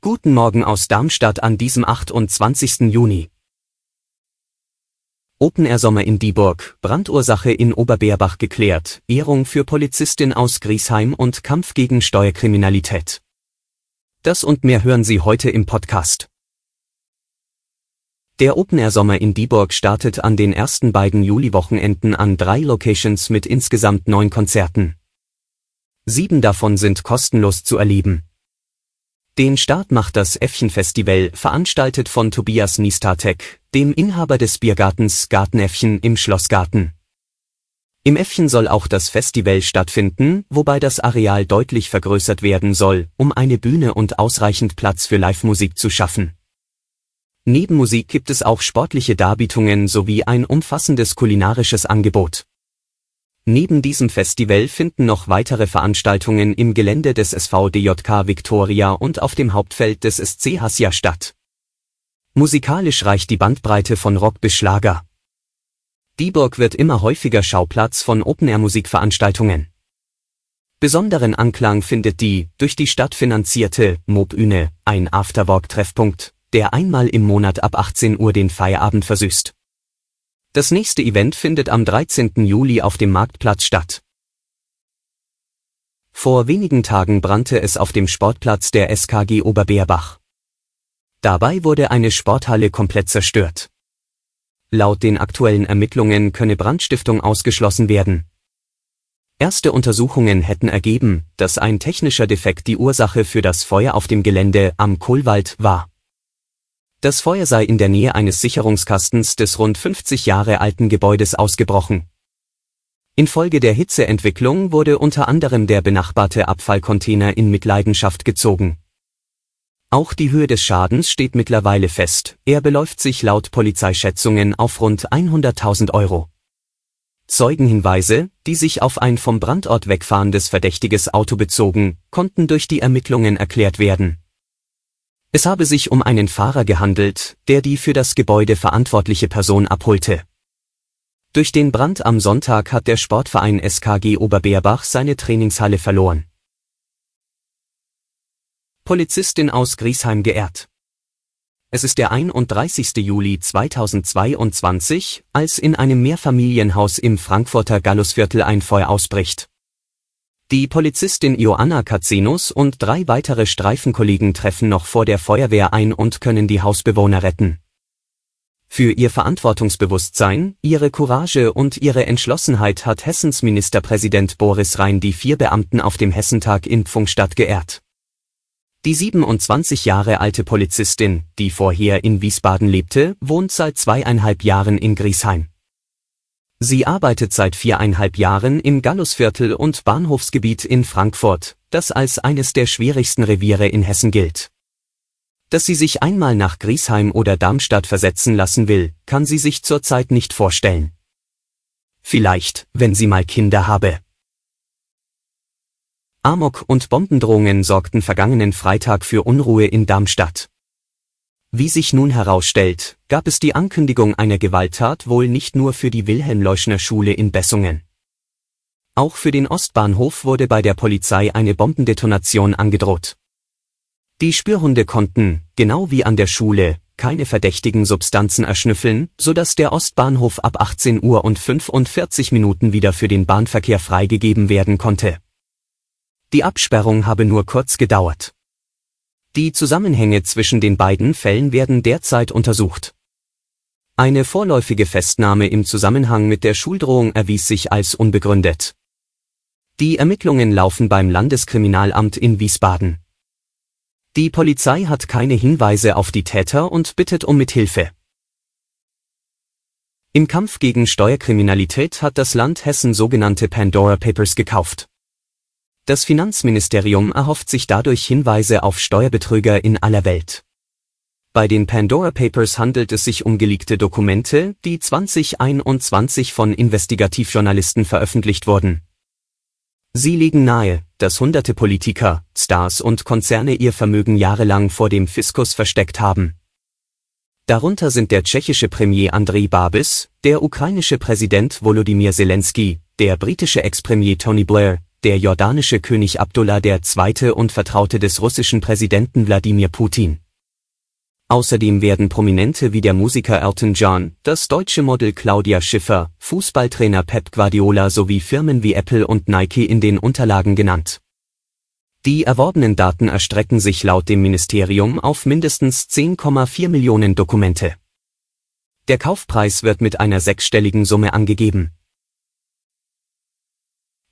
Guten Morgen aus Darmstadt an diesem 28. Juni. Open Air Sommer in Dieburg, Brandursache in Oberbeerbach geklärt, Ehrung für Polizistin aus Griesheim und Kampf gegen Steuerkriminalität. Das und mehr hören Sie heute im Podcast. Der Open Air Sommer in Dieburg startet an den ersten beiden Juliwochenenden an drei Locations mit insgesamt neun Konzerten. Sieben davon sind kostenlos zu erleben. Den Start macht das Äffchen-Festival, veranstaltet von Tobias Niestatek, dem Inhaber des Biergartens Gartenäffchen im Schlossgarten. Im Äffchen soll auch das Festival stattfinden, wobei das Areal deutlich vergrößert werden soll, um eine Bühne und ausreichend Platz für Live-Musik zu schaffen. Neben Musik gibt es auch sportliche Darbietungen sowie ein umfassendes kulinarisches Angebot. Neben diesem Festival finden noch weitere Veranstaltungen im Gelände des SVDJK Victoria und auf dem Hauptfeld des SC Hassia statt. Musikalisch reicht die Bandbreite von Rock bis Schlager. Dieburg wird immer häufiger Schauplatz von Open-Air-Musikveranstaltungen. Besonderen Anklang findet die, durch die Stadt finanzierte, Mobüne, ein Afterwork-Treffpunkt, der einmal im Monat ab 18 Uhr den Feierabend versüßt. Das nächste Event findet am 13. Juli auf dem Marktplatz statt. Vor wenigen Tagen brannte es auf dem Sportplatz der SKG Oberbeerbach. Dabei wurde eine Sporthalle komplett zerstört. Laut den aktuellen Ermittlungen könne Brandstiftung ausgeschlossen werden. Erste Untersuchungen hätten ergeben, dass ein technischer Defekt die Ursache für das Feuer auf dem Gelände am Kohlwald war. Das Feuer sei in der Nähe eines Sicherungskastens des rund 50 Jahre alten Gebäudes ausgebrochen. Infolge der Hitzeentwicklung wurde unter anderem der benachbarte Abfallcontainer in Mitleidenschaft gezogen. Auch die Höhe des Schadens steht mittlerweile fest, er beläuft sich laut Polizeischätzungen auf rund 100.000 Euro. Zeugenhinweise, die sich auf ein vom Brandort wegfahrendes verdächtiges Auto bezogen, konnten durch die Ermittlungen erklärt werden. Es habe sich um einen Fahrer gehandelt, der die für das Gebäude verantwortliche Person abholte. Durch den Brand am Sonntag hat der Sportverein SKG Oberbeerbach seine Trainingshalle verloren. Polizistin aus Griesheim geehrt. Es ist der 31. Juli 2022, als in einem Mehrfamilienhaus im Frankfurter Gallusviertel ein Feuer ausbricht. Die Polizistin Joanna Kazenus und drei weitere Streifenkollegen treffen noch vor der Feuerwehr ein und können die Hausbewohner retten. Für ihr Verantwortungsbewusstsein, ihre Courage und ihre Entschlossenheit hat Hessens Ministerpräsident Boris Rhein die vier Beamten auf dem Hessentag in Pfungstadt geehrt. Die 27 Jahre alte Polizistin, die vorher in Wiesbaden lebte, wohnt seit zweieinhalb Jahren in Griesheim. Sie arbeitet seit viereinhalb Jahren im Gallusviertel und Bahnhofsgebiet in Frankfurt, das als eines der schwierigsten Reviere in Hessen gilt. Dass sie sich einmal nach Griesheim oder Darmstadt versetzen lassen will, kann sie sich zurzeit nicht vorstellen. Vielleicht, wenn sie mal Kinder habe. Amok und Bombendrohungen sorgten vergangenen Freitag für Unruhe in Darmstadt. Wie sich nun herausstellt, gab es die Ankündigung einer Gewalttat wohl nicht nur für die Wilhelm-Leuschner Schule in Bessungen. Auch für den Ostbahnhof wurde bei der Polizei eine Bombendetonation angedroht. Die Spürhunde konnten, genau wie an der Schule, keine verdächtigen Substanzen erschnüffeln, sodass der Ostbahnhof ab 18 Uhr und 45 Minuten wieder für den Bahnverkehr freigegeben werden konnte. Die Absperrung habe nur kurz gedauert. Die Zusammenhänge zwischen den beiden Fällen werden derzeit untersucht. Eine vorläufige Festnahme im Zusammenhang mit der Schuldrohung erwies sich als unbegründet. Die Ermittlungen laufen beim Landeskriminalamt in Wiesbaden. Die Polizei hat keine Hinweise auf die Täter und bittet um Mithilfe. Im Kampf gegen Steuerkriminalität hat das Land Hessen sogenannte Pandora Papers gekauft. Das Finanzministerium erhofft sich dadurch Hinweise auf Steuerbetrüger in aller Welt. Bei den Pandora Papers handelt es sich um geleakte Dokumente, die 2021 von Investigativjournalisten veröffentlicht wurden. Sie legen nahe, dass hunderte Politiker, Stars und Konzerne ihr Vermögen jahrelang vor dem Fiskus versteckt haben. Darunter sind der tschechische Premier Andrej Babis, der ukrainische Präsident Volodymyr Zelensky, der britische Ex-Premier Tony Blair, der jordanische König Abdullah II. und Vertraute des russischen Präsidenten Wladimir Putin. Außerdem werden Prominente wie der Musiker Elton John, das deutsche Model Claudia Schiffer, Fußballtrainer Pep Guardiola sowie Firmen wie Apple und Nike in den Unterlagen genannt. Die erworbenen Daten erstrecken sich laut dem Ministerium auf mindestens 10,4 Millionen Dokumente. Der Kaufpreis wird mit einer sechsstelligen Summe angegeben.